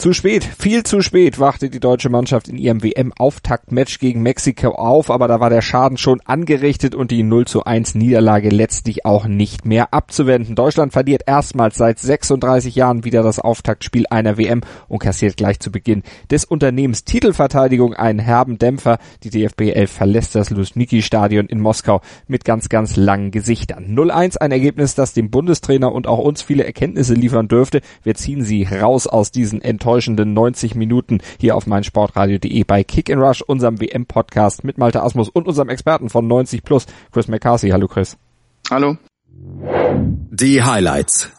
Zu spät, viel zu spät wachte die deutsche Mannschaft in ihrem WM-Auftaktmatch gegen Mexiko auf, aber da war der Schaden schon angerichtet und die 0 zu 1 Niederlage letztlich auch nicht mehr abzuwenden. Deutschland verliert erstmals seit 36 Jahren wieder das Auftaktspiel einer WM und kassiert gleich zu Beginn des Unternehmens Titelverteidigung einen herben Dämpfer. Die DFB 11 verlässt das Luzhniki-Stadion in Moskau mit ganz, ganz langen Gesichtern. 0-1 ein Ergebnis, das dem Bundestrainer und auch uns viele Erkenntnisse liefern dürfte. Wir ziehen sie raus aus diesen Enttäuschungen enttäuschenden 90 Minuten hier auf meinsportradio.de bei Kick and Rush, unserem WM-Podcast mit Malte Asmus und unserem Experten von 90 Plus, Chris McCarthy. Hallo Chris. Hallo. Die Highlights.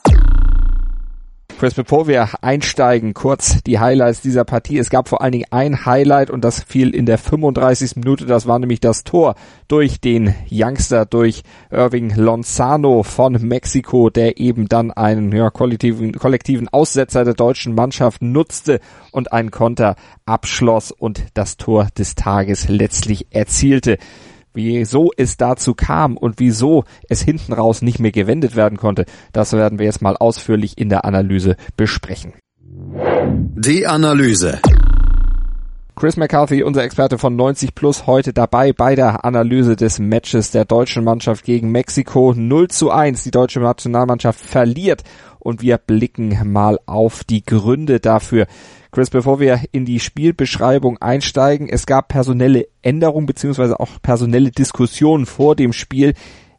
Chris, bevor wir einsteigen, kurz die Highlights dieser Partie. Es gab vor allen Dingen ein Highlight und das fiel in der 35. Minute. Das war nämlich das Tor durch den Youngster, durch Irving Lozano von Mexiko, der eben dann einen ja, kollektiven, kollektiven Aussetzer der deutschen Mannschaft nutzte und einen Konter abschloss und das Tor des Tages letztlich erzielte wieso es dazu kam und wieso es hinten raus nicht mehr gewendet werden konnte, das werden wir jetzt mal ausführlich in der Analyse besprechen. Die Analyse. Chris McCarthy, unser Experte von 90 Plus, heute dabei bei der Analyse des Matches der deutschen Mannschaft gegen Mexiko 0 zu 1. Die deutsche Nationalmannschaft verliert und wir blicken mal auf die Gründe dafür. Chris, bevor wir in die Spielbeschreibung einsteigen, es gab personelle Änderungen beziehungsweise auch personelle Diskussionen vor dem Spiel.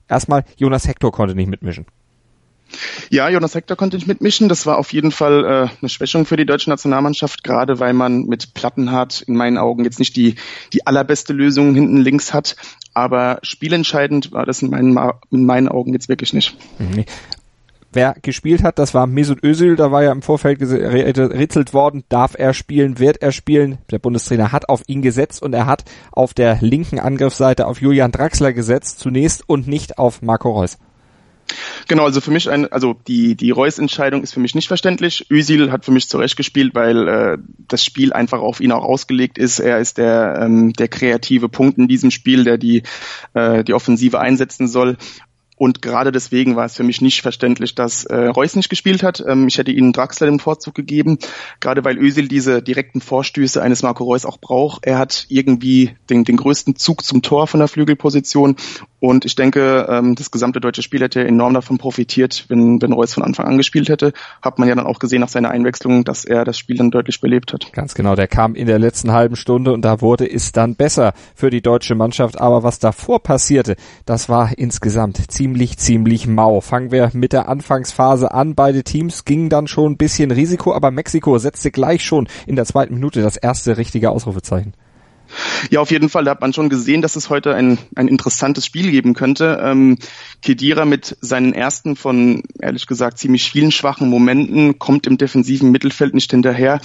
Erstmal, Jonas Hector konnte nicht mitmischen. Ja, Jonas Hector konnte nicht mitmischen. Das war auf jeden Fall äh, eine Schwächung für die deutsche Nationalmannschaft, gerade weil man mit Plattenhardt in meinen Augen jetzt nicht die, die allerbeste Lösung hinten links hat. Aber spielentscheidend war das in meinen, in meinen Augen jetzt wirklich nicht. Wer gespielt hat, das war Mesut Özil, da war ja im Vorfeld geritzelt worden, darf er spielen, wird er spielen. Der Bundestrainer hat auf ihn gesetzt und er hat auf der linken Angriffsseite auf Julian Draxler gesetzt zunächst und nicht auf Marco Reus. Genau, also für mich ein, also die die Reus-Entscheidung ist für mich nicht verständlich. Özil hat für mich zurecht gespielt, weil äh, das Spiel einfach auf ihn auch ausgelegt ist. Er ist der ähm, der kreative Punkt in diesem Spiel, der die äh, die Offensive einsetzen soll. Und gerade deswegen war es für mich nicht verständlich, dass äh, Reus nicht gespielt hat. Ähm, ich hätte ihnen Draxler den Vorzug gegeben, gerade weil Özil diese direkten Vorstöße eines Marco Reus auch braucht. Er hat irgendwie den, den größten Zug zum Tor von der Flügelposition und ich denke, ähm, das gesamte deutsche Spiel hätte enorm davon profitiert, wenn, wenn Reus von Anfang an gespielt hätte. Hat man ja dann auch gesehen nach seiner Einwechslung, dass er das Spiel dann deutlich belebt hat. Ganz genau, der kam in der letzten halben Stunde und da wurde es dann besser für die deutsche Mannschaft. Aber was davor passierte, das war insgesamt ziemlich, ziemlich mau. Fangen wir mit der Anfangsphase an. Beide Teams gingen dann schon ein bisschen Risiko, aber Mexiko setzte gleich schon in der zweiten Minute das erste richtige Ausrufezeichen. Ja, auf jeden Fall. Da hat man schon gesehen, dass es heute ein, ein interessantes Spiel geben könnte. Ähm, Kedira mit seinen ersten von, ehrlich gesagt, ziemlich vielen schwachen Momenten kommt im defensiven Mittelfeld nicht hinterher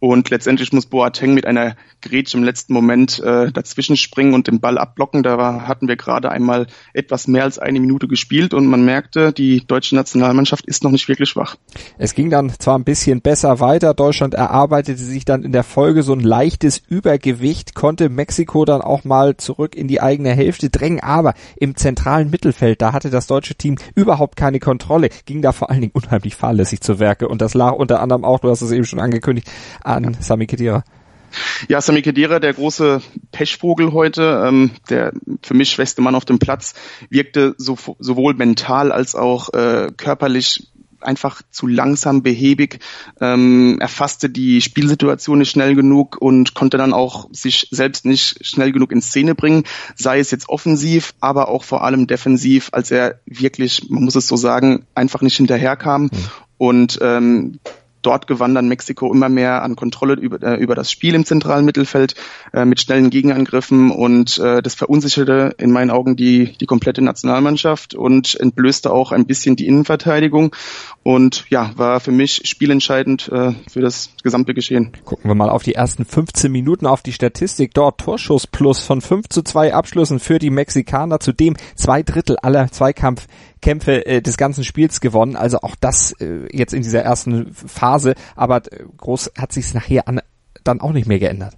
und letztendlich muss Boateng mit einer Grätsche im letzten Moment äh, dazwischen springen und den Ball abblocken. Da war, hatten wir gerade einmal etwas mehr als eine Minute gespielt und man merkte, die deutsche Nationalmannschaft ist noch nicht wirklich schwach. Es ging dann zwar ein bisschen besser weiter. Deutschland erarbeitete sich dann in der Folge so ein leichtes Übergewicht, konnte Mexiko dann auch mal zurück in die eigene Hälfte drängen, aber im zentralen Mittelfeld, da hatte das deutsche Team überhaupt keine Kontrolle, ging da vor allen Dingen unheimlich fahrlässig zu Werke und das lag unter anderem auch, du hast es eben schon angekündigt, an Sami Khedira. Ja, Sami Khedira, der große Pechvogel heute, ähm, der für mich schwächste Mann auf dem Platz, wirkte so, sowohl mental als auch äh, körperlich einfach zu langsam, behäbig, ähm, erfasste die Spielsituation nicht schnell genug und konnte dann auch sich selbst nicht schnell genug in Szene bringen, sei es jetzt offensiv, aber auch vor allem defensiv, als er wirklich, man muss es so sagen, einfach nicht hinterherkam. Mhm. Und ähm, dort gewann dann Mexiko immer mehr an Kontrolle über, äh, über das Spiel im zentralen Mittelfeld äh, mit schnellen Gegenangriffen und äh, das verunsicherte in meinen Augen die, die komplette Nationalmannschaft und entblößte auch ein bisschen die Innenverteidigung und ja, war für mich spielentscheidend äh, für das gesamte Geschehen. Gucken wir mal auf die ersten 15 Minuten auf die Statistik. Dort Torschuss plus von 5 zu 2 Abschlüssen für die Mexikaner, zudem zwei Drittel aller Zweikampfkämpfe äh, des ganzen Spiels gewonnen. Also auch das äh, jetzt in dieser ersten Phase, aber äh, groß hat sich nachher an, dann auch nicht mehr geändert.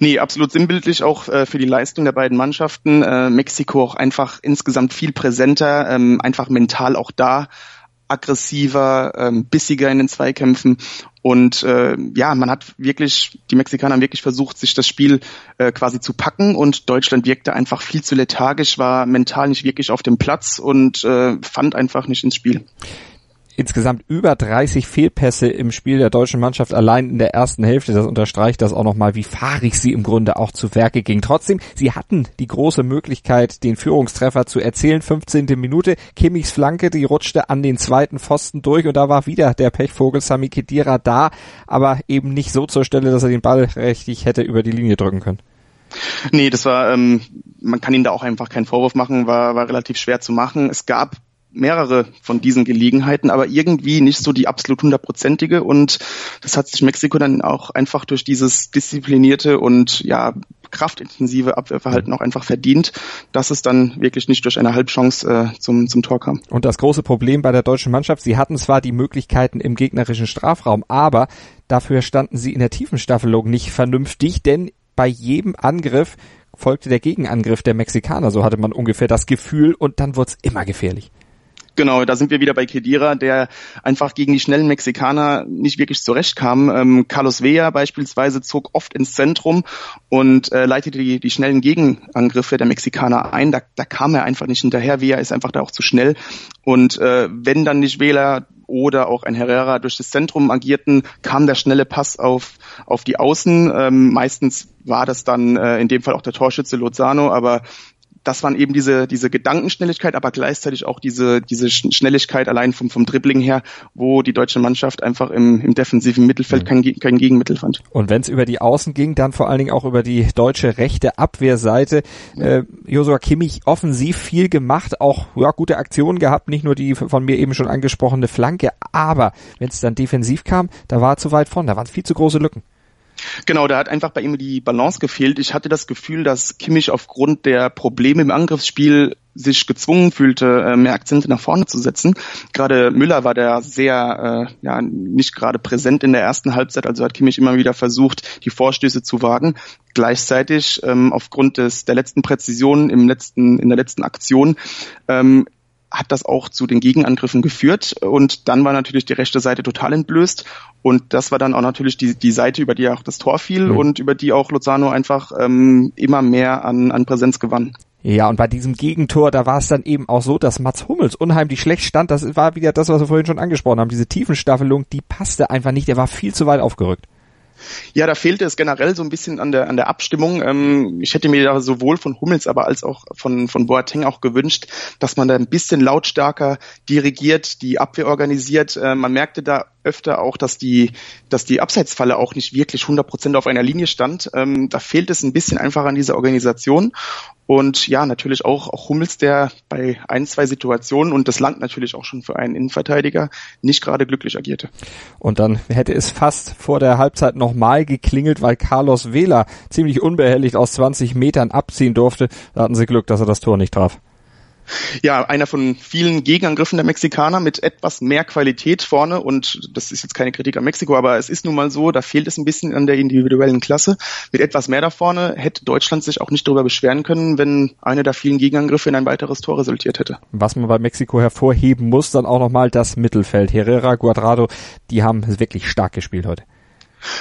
Nee, absolut sinnbildlich auch äh, für die Leistung der beiden Mannschaften. Äh, Mexiko auch einfach insgesamt viel präsenter, ähm, einfach mental auch da, aggressiver, ähm, bissiger in den Zweikämpfen. Und äh, ja, man hat wirklich, die Mexikaner haben wirklich versucht, sich das Spiel äh, quasi zu packen und Deutschland wirkte einfach viel zu lethargisch, war mental nicht wirklich auf dem Platz und äh, fand einfach nicht ins Spiel insgesamt über 30 Fehlpässe im Spiel der deutschen Mannschaft allein in der ersten Hälfte. Das unterstreicht das auch nochmal, wie fahrig sie im Grunde auch zu Werke ging. Trotzdem, sie hatten die große Möglichkeit, den Führungstreffer zu erzielen. 15. Minute, Kimmichs Flanke, die rutschte an den zweiten Pfosten durch und da war wieder der Pechvogel Sami Khedira da, aber eben nicht so zur Stelle, dass er den Ball richtig hätte über die Linie drücken können. Nee, das war, ähm, man kann ihm da auch einfach keinen Vorwurf machen, war, war relativ schwer zu machen. Es gab mehrere von diesen Gelegenheiten, aber irgendwie nicht so die absolut hundertprozentige und das hat sich Mexiko dann auch einfach durch dieses disziplinierte und ja kraftintensive Abwehrverhalten auch einfach verdient, dass es dann wirklich nicht durch eine Halbchance äh, zum, zum Tor kam. Und das große Problem bei der deutschen Mannschaft, sie hatten zwar die Möglichkeiten im gegnerischen Strafraum, aber dafür standen sie in der Tiefenstaffelung nicht vernünftig, denn bei jedem Angriff folgte der Gegenangriff der Mexikaner, so hatte man ungefähr das Gefühl und dann wurde es immer gefährlich. Genau, da sind wir wieder bei Kedira, der einfach gegen die schnellen Mexikaner nicht wirklich zurechtkam. Ähm, Carlos Vea beispielsweise zog oft ins Zentrum und äh, leitete die, die schnellen Gegenangriffe der Mexikaner ein. Da, da kam er einfach nicht hinterher. Vea ist einfach da auch zu schnell. Und äh, wenn dann nicht Wähler oder auch ein Herrera durch das Zentrum agierten, kam der schnelle Pass auf, auf die Außen. Ähm, meistens war das dann äh, in dem Fall auch der Torschütze Lozano, aber das waren eben diese, diese Gedankenschnelligkeit, aber gleichzeitig auch diese, diese Schnelligkeit allein vom, vom Dribbling her, wo die deutsche Mannschaft einfach im, im defensiven Mittelfeld mhm. kein, kein Gegenmittel fand. Und wenn es über die Außen ging, dann vor allen Dingen auch über die deutsche rechte Abwehrseite. Äh, Josua Kimmich offensiv viel gemacht, auch ja, gute Aktionen gehabt, nicht nur die von mir eben schon angesprochene Flanke, aber wenn es dann defensiv kam, da war er zu weit vorn, da waren viel zu große Lücken. Genau, da hat einfach bei ihm die Balance gefehlt. Ich hatte das Gefühl, dass Kimmich aufgrund der Probleme im Angriffsspiel sich gezwungen fühlte, äh, mehr Akzente nach vorne zu setzen. Gerade Müller war da sehr, äh, ja, nicht gerade präsent in der ersten Halbzeit, also hat Kimmich immer wieder versucht, die Vorstöße zu wagen. Gleichzeitig, ähm, aufgrund des, der letzten Präzision im letzten, in der letzten Aktion, ähm, hat das auch zu den Gegenangriffen geführt und dann war natürlich die rechte Seite total entblößt und das war dann auch natürlich die, die Seite, über die auch das Tor fiel mhm. und über die auch Lozano einfach ähm, immer mehr an, an Präsenz gewann. Ja, und bei diesem Gegentor, da war es dann eben auch so, dass Mats Hummels unheimlich schlecht stand. Das war wieder das, was wir vorhin schon angesprochen haben. Diese Tiefenstaffelung, die passte einfach nicht. Der war viel zu weit aufgerückt. Ja, da fehlte es generell so ein bisschen an der, an der Abstimmung. Ähm, ich hätte mir da sowohl von Hummels, aber als auch von, von Boateng auch gewünscht, dass man da ein bisschen lautstärker dirigiert, die Abwehr organisiert. Äh, man merkte da öfter auch, dass die, dass die Abseitsfalle auch nicht wirklich 100 Prozent auf einer Linie stand. Ähm, da fehlt es ein bisschen einfach an dieser Organisation. Und ja, natürlich auch, auch Hummels, der bei ein, zwei Situationen und das Land natürlich auch schon für einen Innenverteidiger nicht gerade glücklich agierte. Und dann hätte es fast vor der Halbzeit nochmal geklingelt, weil Carlos Vela ziemlich unbehelligt aus 20 Metern abziehen durfte. Da hatten sie Glück, dass er das Tor nicht traf. Ja, einer von vielen Gegenangriffen der Mexikaner mit etwas mehr Qualität vorne und das ist jetzt keine Kritik an Mexiko, aber es ist nun mal so, da fehlt es ein bisschen an der individuellen Klasse. Mit etwas mehr da vorne hätte Deutschland sich auch nicht darüber beschweren können, wenn einer der vielen Gegenangriffe in ein weiteres Tor resultiert hätte. Was man bei Mexiko hervorheben muss, dann auch nochmal das Mittelfeld. Herrera, Guadrado, die haben wirklich stark gespielt heute.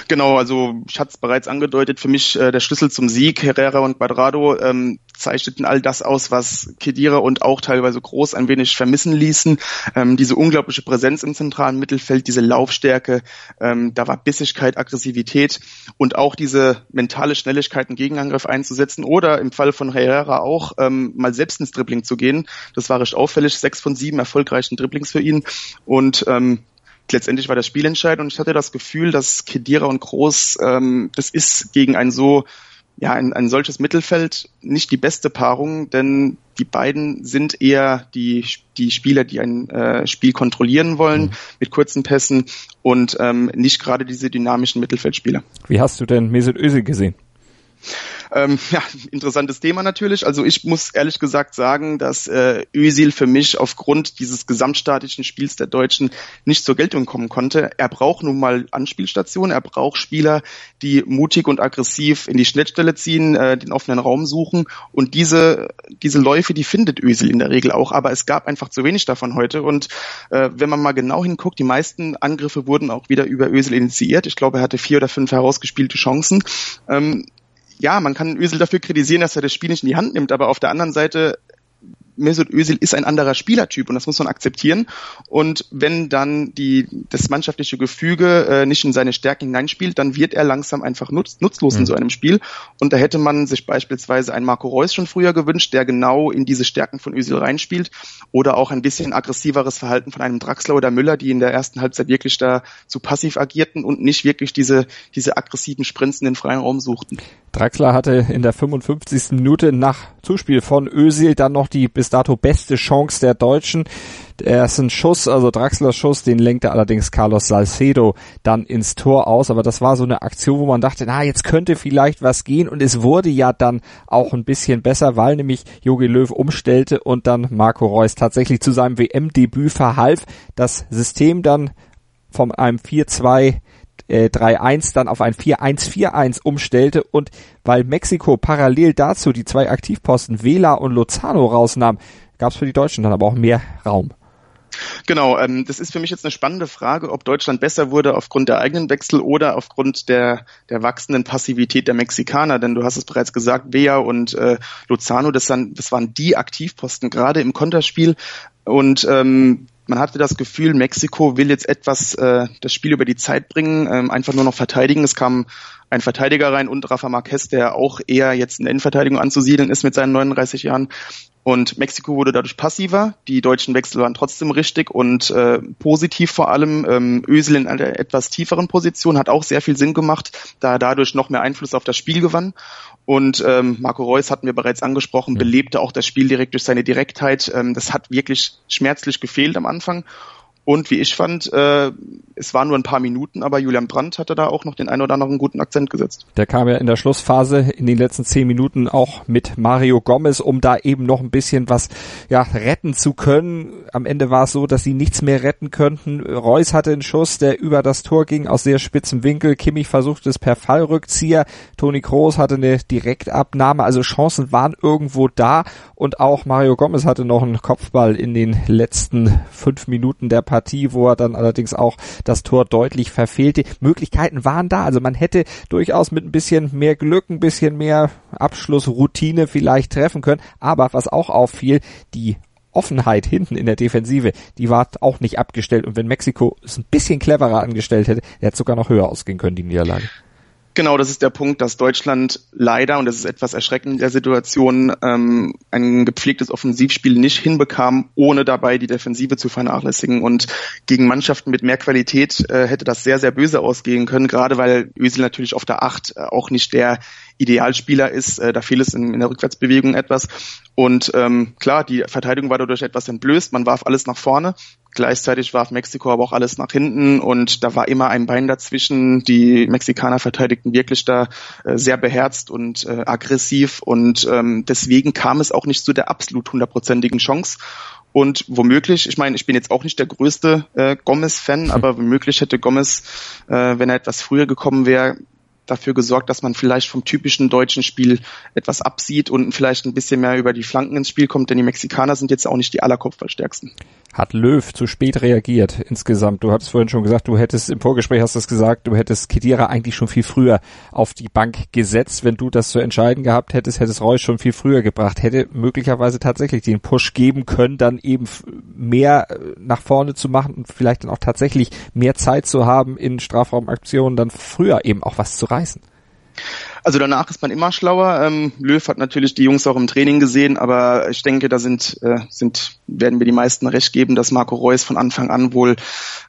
Genau, also ich hatte es bereits angedeutet, für mich äh, der Schlüssel zum Sieg, Herrera und Quadrado ähm, zeichneten all das aus, was Kedira und auch teilweise Groß ein wenig vermissen ließen. Ähm, diese unglaubliche Präsenz im zentralen Mittelfeld, diese Laufstärke, ähm, da war Bissigkeit, Aggressivität und auch diese mentale Schnelligkeit, einen Gegenangriff einzusetzen oder im Fall von Herrera auch ähm, mal selbst ins Dribbling zu gehen. Das war recht auffällig, sechs von sieben erfolgreichen Dribblings für ihn und ähm, letztendlich war das Spiel entscheidend und ich hatte das Gefühl, dass Kedira und Groß, ähm, das ist gegen ein so, ja, ein, ein solches Mittelfeld nicht die beste Paarung, denn die beiden sind eher die, die Spieler, die ein äh, Spiel kontrollieren wollen mhm. mit kurzen Pässen und ähm, nicht gerade diese dynamischen Mittelfeldspieler. Wie hast du denn Mesut Özil gesehen? Ähm, ja, interessantes Thema natürlich. Also ich muss ehrlich gesagt sagen, dass äh, Özil für mich aufgrund dieses gesamtstaatlichen Spiels der Deutschen nicht zur Geltung kommen konnte. Er braucht nun mal Anspielstationen, er braucht Spieler, die mutig und aggressiv in die Schnittstelle ziehen, äh, den offenen Raum suchen und diese diese Läufe, die findet Özil in der Regel auch, aber es gab einfach zu wenig davon heute und äh, wenn man mal genau hinguckt, die meisten Angriffe wurden auch wieder über Özil initiiert. Ich glaube, er hatte vier oder fünf herausgespielte Chancen. Ähm, ja, man kann Özil dafür kritisieren, dass er das Spiel nicht in die Hand nimmt, aber auf der anderen Seite Mesut Özil ist ein anderer Spielertyp und das muss man akzeptieren. Und wenn dann die, das mannschaftliche Gefüge äh, nicht in seine Stärken hineinspielt, dann wird er langsam einfach nutz, nutzlos mhm. in so einem Spiel. Und da hätte man sich beispielsweise einen Marco Reus schon früher gewünscht, der genau in diese Stärken von Özil reinspielt. Oder auch ein bisschen aggressiveres Verhalten von einem Draxler oder Müller, die in der ersten Halbzeit wirklich da zu passiv agierten und nicht wirklich diese, diese aggressiven Sprints in den freien Raum suchten. Draxler hatte in der 55. Minute nach Zuspiel von Özil dann noch die bis dato beste Chance der Deutschen. Er ist ein Schuss, also Draxlers Schuss, den lenkte allerdings Carlos Salcedo dann ins Tor aus. Aber das war so eine Aktion, wo man dachte, na, jetzt könnte vielleicht was gehen. Und es wurde ja dann auch ein bisschen besser, weil nämlich Jogi Löw umstellte und dann Marco Reus tatsächlich zu seinem WM-Debüt verhalf. Das System dann von einem 4-2 äh, 3-1 dann auf ein 4-1-4-1 umstellte und weil Mexiko parallel dazu die zwei Aktivposten Vela und Lozano rausnahm, gab es für die Deutschen dann aber auch mehr Raum. Genau, ähm, das ist für mich jetzt eine spannende Frage, ob Deutschland besser wurde aufgrund der eigenen Wechsel oder aufgrund der, der wachsenden Passivität der Mexikaner. Denn du hast es bereits gesagt, Vea und äh, Lozano, das, waren, das waren die Aktivposten, gerade im Konterspiel. Und ähm, man hatte das Gefühl, Mexiko will jetzt etwas äh, das Spiel über die Zeit bringen, ähm, einfach nur noch verteidigen. Es kam ein Verteidiger rein und Rafa Marquez, der auch eher jetzt in der Innenverteidigung anzusiedeln ist mit seinen 39 Jahren. Und Mexiko wurde dadurch passiver. Die deutschen Wechsel waren trotzdem richtig und äh, positiv vor allem. Ähm, Ösel in einer etwas tieferen Position hat auch sehr viel Sinn gemacht, da er dadurch noch mehr Einfluss auf das Spiel gewann. Und ähm, Marco Reus hatten wir bereits angesprochen, belebte auch das Spiel direkt durch seine Direktheit. Ähm, das hat wirklich schmerzlich gefehlt am Anfang. Und wie ich fand, äh, es waren nur ein paar Minuten, aber Julian Brandt hatte da auch noch den einen oder anderen guten Akzent gesetzt. Der kam ja in der Schlussphase in den letzten zehn Minuten auch mit Mario Gomez, um da eben noch ein bisschen was ja, retten zu können. Am Ende war es so, dass sie nichts mehr retten könnten. Reus hatte einen Schuss, der über das Tor ging aus sehr spitzem Winkel. Kimmich versuchte es per Fallrückzieher. Toni Kroos hatte eine Direktabnahme. Also Chancen waren irgendwo da. Und auch Mario Gomez hatte noch einen Kopfball in den letzten fünf Minuten der Partie Partie, wo er dann allerdings auch das Tor deutlich verfehlte. Möglichkeiten waren da, also man hätte durchaus mit ein bisschen mehr Glück, ein bisschen mehr Abschlussroutine vielleicht treffen können, aber was auch auffiel, die Offenheit hinten in der Defensive, die war auch nicht abgestellt. Und wenn Mexiko es ein bisschen cleverer angestellt hätte, hätte sogar noch höher ausgehen können, die Niederlage. Genau, das ist der Punkt, dass Deutschland leider, und das ist etwas erschreckend in der Situation, ähm, ein gepflegtes Offensivspiel nicht hinbekam, ohne dabei die Defensive zu vernachlässigen. Und gegen Mannschaften mit mehr Qualität äh, hätte das sehr, sehr böse ausgehen können, gerade weil Özil natürlich auf der Acht äh, auch nicht der Idealspieler ist. Äh, da fehlt es in, in der Rückwärtsbewegung etwas. Und ähm, klar, die Verteidigung war dadurch etwas entblößt. Man warf alles nach vorne. Gleichzeitig warf Mexiko aber auch alles nach hinten und da war immer ein Bein dazwischen. Die Mexikaner verteidigten wirklich da äh, sehr beherzt und äh, aggressiv und ähm, deswegen kam es auch nicht zu der absolut hundertprozentigen Chance. Und womöglich, ich meine, ich bin jetzt auch nicht der größte äh, Gomez-Fan, aber womöglich hätte Gomez, äh, wenn er etwas früher gekommen wäre, dafür gesorgt, dass man vielleicht vom typischen deutschen Spiel etwas absieht und vielleicht ein bisschen mehr über die Flanken ins Spiel kommt, denn die Mexikaner sind jetzt auch nicht die allerkopfballstärksten. Hat Löw zu spät reagiert insgesamt? Du hattest vorhin schon gesagt, du hättest im Vorgespräch hast du es gesagt, du hättest Kedira eigentlich schon viel früher auf die Bank gesetzt. Wenn du das zu entscheiden gehabt hättest, hättest Reus schon viel früher gebracht. Hätte möglicherweise tatsächlich den Push geben können, dann eben mehr äh, nach vorne zu machen und vielleicht dann auch tatsächlich mehr Zeit zu haben in Strafraumaktionen, dann früher eben auch was zu reißen. Also danach ist man immer schlauer. Ähm, Löw hat natürlich die Jungs auch im Training gesehen, aber ich denke, da sind, äh, sind werden mir die meisten recht geben, dass Marco Reus von Anfang an wohl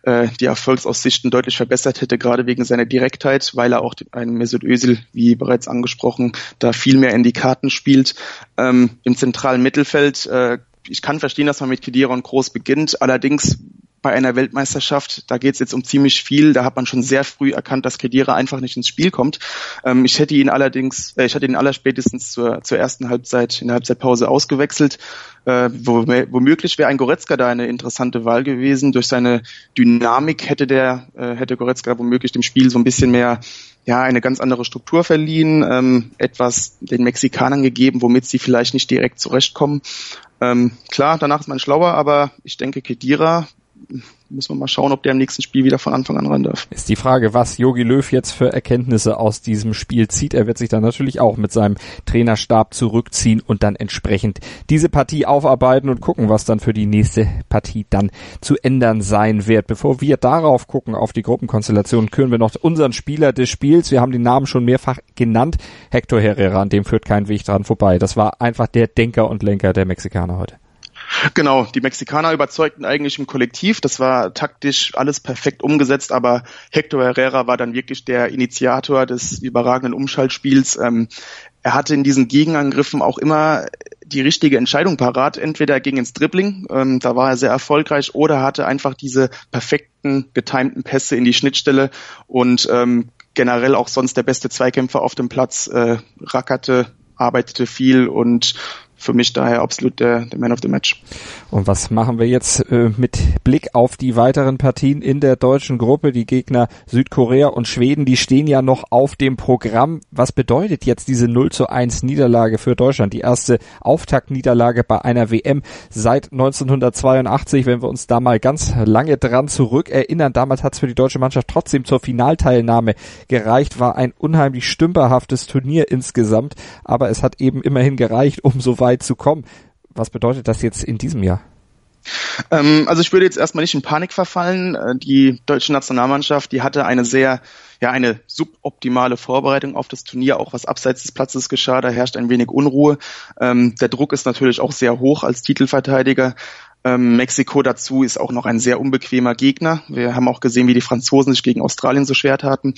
äh, die Erfolgsaussichten deutlich verbessert hätte, gerade wegen seiner Direktheit, weil er auch ein Mesut Özil, wie bereits angesprochen, da viel mehr in die Karten spielt. Ähm, Im zentralen Mittelfeld, äh, ich kann verstehen, dass man mit Kedira und Groß beginnt, allerdings bei einer Weltmeisterschaft. Da geht es jetzt um ziemlich viel. Da hat man schon sehr früh erkannt, dass Kedira einfach nicht ins Spiel kommt. Ähm, ich hätte ihn allerdings, äh, ich hatte ihn allerspätestens zur, zur ersten Halbzeit, in der Halbzeitpause ausgewechselt. Äh, womöglich wäre ein Goretzka da eine interessante Wahl gewesen. Durch seine Dynamik hätte der, äh, hätte Goretzka womöglich dem Spiel so ein bisschen mehr ja, eine ganz andere Struktur verliehen, ähm, etwas den Mexikanern gegeben, womit sie vielleicht nicht direkt zurechtkommen. Ähm, klar, danach ist man schlauer, aber ich denke, Kedira muss man mal schauen, ob der im nächsten Spiel wieder von Anfang an ran darf. Ist die Frage, was Jogi Löw jetzt für Erkenntnisse aus diesem Spiel zieht. Er wird sich dann natürlich auch mit seinem Trainerstab zurückziehen und dann entsprechend diese Partie aufarbeiten und gucken, was dann für die nächste Partie dann zu ändern sein wird. Bevor wir darauf gucken, auf die Gruppenkonstellation, küren wir noch unseren Spieler des Spiels. Wir haben den Namen schon mehrfach genannt. Hector Herrera, an dem führt kein Weg dran vorbei. Das war einfach der Denker und Lenker der Mexikaner heute. Genau, die Mexikaner überzeugten eigentlich im Kollektiv. Das war taktisch alles perfekt umgesetzt, aber Hector Herrera war dann wirklich der Initiator des überragenden Umschaltspiels. Ähm, er hatte in diesen Gegenangriffen auch immer die richtige Entscheidung parat. Entweder er ging ins Dribbling, ähm, da war er sehr erfolgreich, oder hatte einfach diese perfekten, getimten Pässe in die Schnittstelle und ähm, generell auch sonst der beste Zweikämpfer auf dem Platz, äh, rackerte, arbeitete viel und für mich daher absolut der, der Man of the Match. Und was machen wir jetzt äh, mit Blick auf die weiteren Partien in der deutschen Gruppe? Die Gegner Südkorea und Schweden, die stehen ja noch auf dem Programm. Was bedeutet jetzt diese 0 zu 1 Niederlage für Deutschland? Die erste Auftaktniederlage bei einer WM seit 1982, wenn wir uns da mal ganz lange dran zurückerinnern. Damals hat es für die deutsche Mannschaft trotzdem zur Finalteilnahme gereicht, war ein unheimlich stümperhaftes Turnier insgesamt, aber es hat eben immerhin gereicht, um so weit zu kommen. Was bedeutet das jetzt in diesem Jahr? Ähm, also ich würde jetzt erstmal nicht in Panik verfallen. Äh, die deutsche Nationalmannschaft, die hatte eine sehr, ja, eine suboptimale Vorbereitung auf das Turnier, auch was abseits des Platzes geschah. Da herrscht ein wenig Unruhe. Ähm, der Druck ist natürlich auch sehr hoch als Titelverteidiger. Ähm, Mexiko dazu ist auch noch ein sehr unbequemer Gegner. Wir haben auch gesehen, wie die Franzosen sich gegen Australien so schwer taten.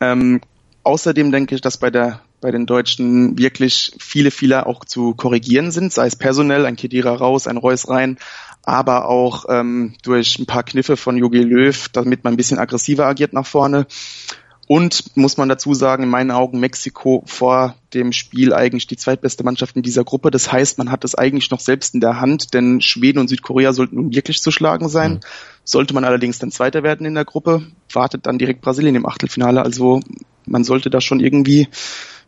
Ähm, außerdem denke ich, dass bei der bei den Deutschen wirklich viele Fehler auch zu korrigieren sind, sei es personell, ein Kedira raus, ein Reus rein, aber auch ähm, durch ein paar Kniffe von Jogi Löw, damit man ein bisschen aggressiver agiert nach vorne. Und muss man dazu sagen, in meinen Augen Mexiko vor dem Spiel eigentlich die zweitbeste Mannschaft in dieser Gruppe. Das heißt, man hat es eigentlich noch selbst in der Hand, denn Schweden und Südkorea sollten nun wirklich zu schlagen sein. Mhm. Sollte man allerdings dann Zweiter werden in der Gruppe, wartet dann direkt Brasilien im Achtelfinale. Also man sollte da schon irgendwie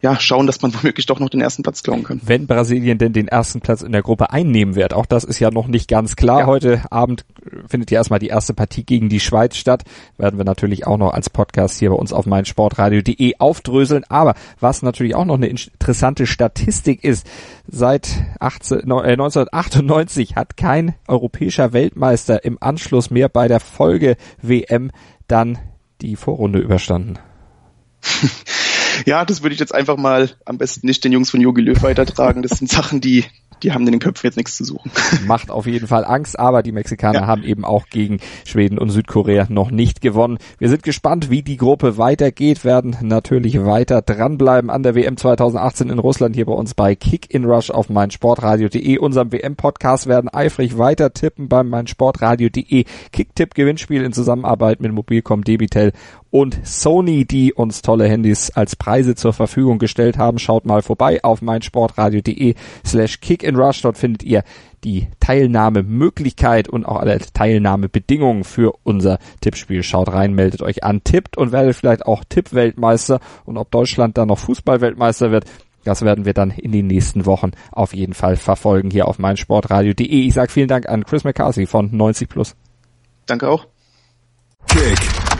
ja, schauen, dass man womöglich doch noch den ersten Platz klauen kann. Wenn Brasilien denn den ersten Platz in der Gruppe einnehmen wird, auch das ist ja noch nicht ganz klar. Ja. Heute Abend findet ja erstmal die erste Partie gegen die Schweiz statt. Werden wir natürlich auch noch als Podcast hier bei uns auf meinsportradio.de aufdröseln. Aber was natürlich auch noch eine interessante Statistik ist, seit 18, äh, 1998 hat kein europäischer Weltmeister im Anschluss mehr bei der Folge WM dann die Vorrunde überstanden. Ja, das würde ich jetzt einfach mal am besten nicht den Jungs von Jogi Löw weitertragen. Das sind Sachen, die die haben in den Köpfen jetzt nichts zu suchen. Macht auf jeden Fall Angst, aber die Mexikaner ja. haben eben auch gegen Schweden und Südkorea noch nicht gewonnen. Wir sind gespannt, wie die Gruppe weitergeht, werden natürlich weiter dranbleiben an der WM 2018 in Russland hier bei uns bei Kick in Rush auf meinsportradio.de, unserem WM-Podcast, werden eifrig weiter tippen beim meinsportradio.de Kick-Tipp-Gewinnspiel in Zusammenarbeit mit Mobilcom Debitel und Sony, die uns tolle Handys als Preise zur Verfügung gestellt haben. Schaut mal vorbei auf meinsportradio.de slash kickinrush. Dort findet ihr die Teilnahmemöglichkeit und auch alle Teilnahmebedingungen für unser Tippspiel. Schaut rein, meldet euch an, tippt und werdet vielleicht auch Tippweltmeister. Und ob Deutschland dann noch Fußballweltmeister wird, das werden wir dann in den nächsten Wochen auf jeden Fall verfolgen hier auf meinsportradio.de. Ich sage vielen Dank an Chris McCarthy von 90 Plus. Danke auch. Kick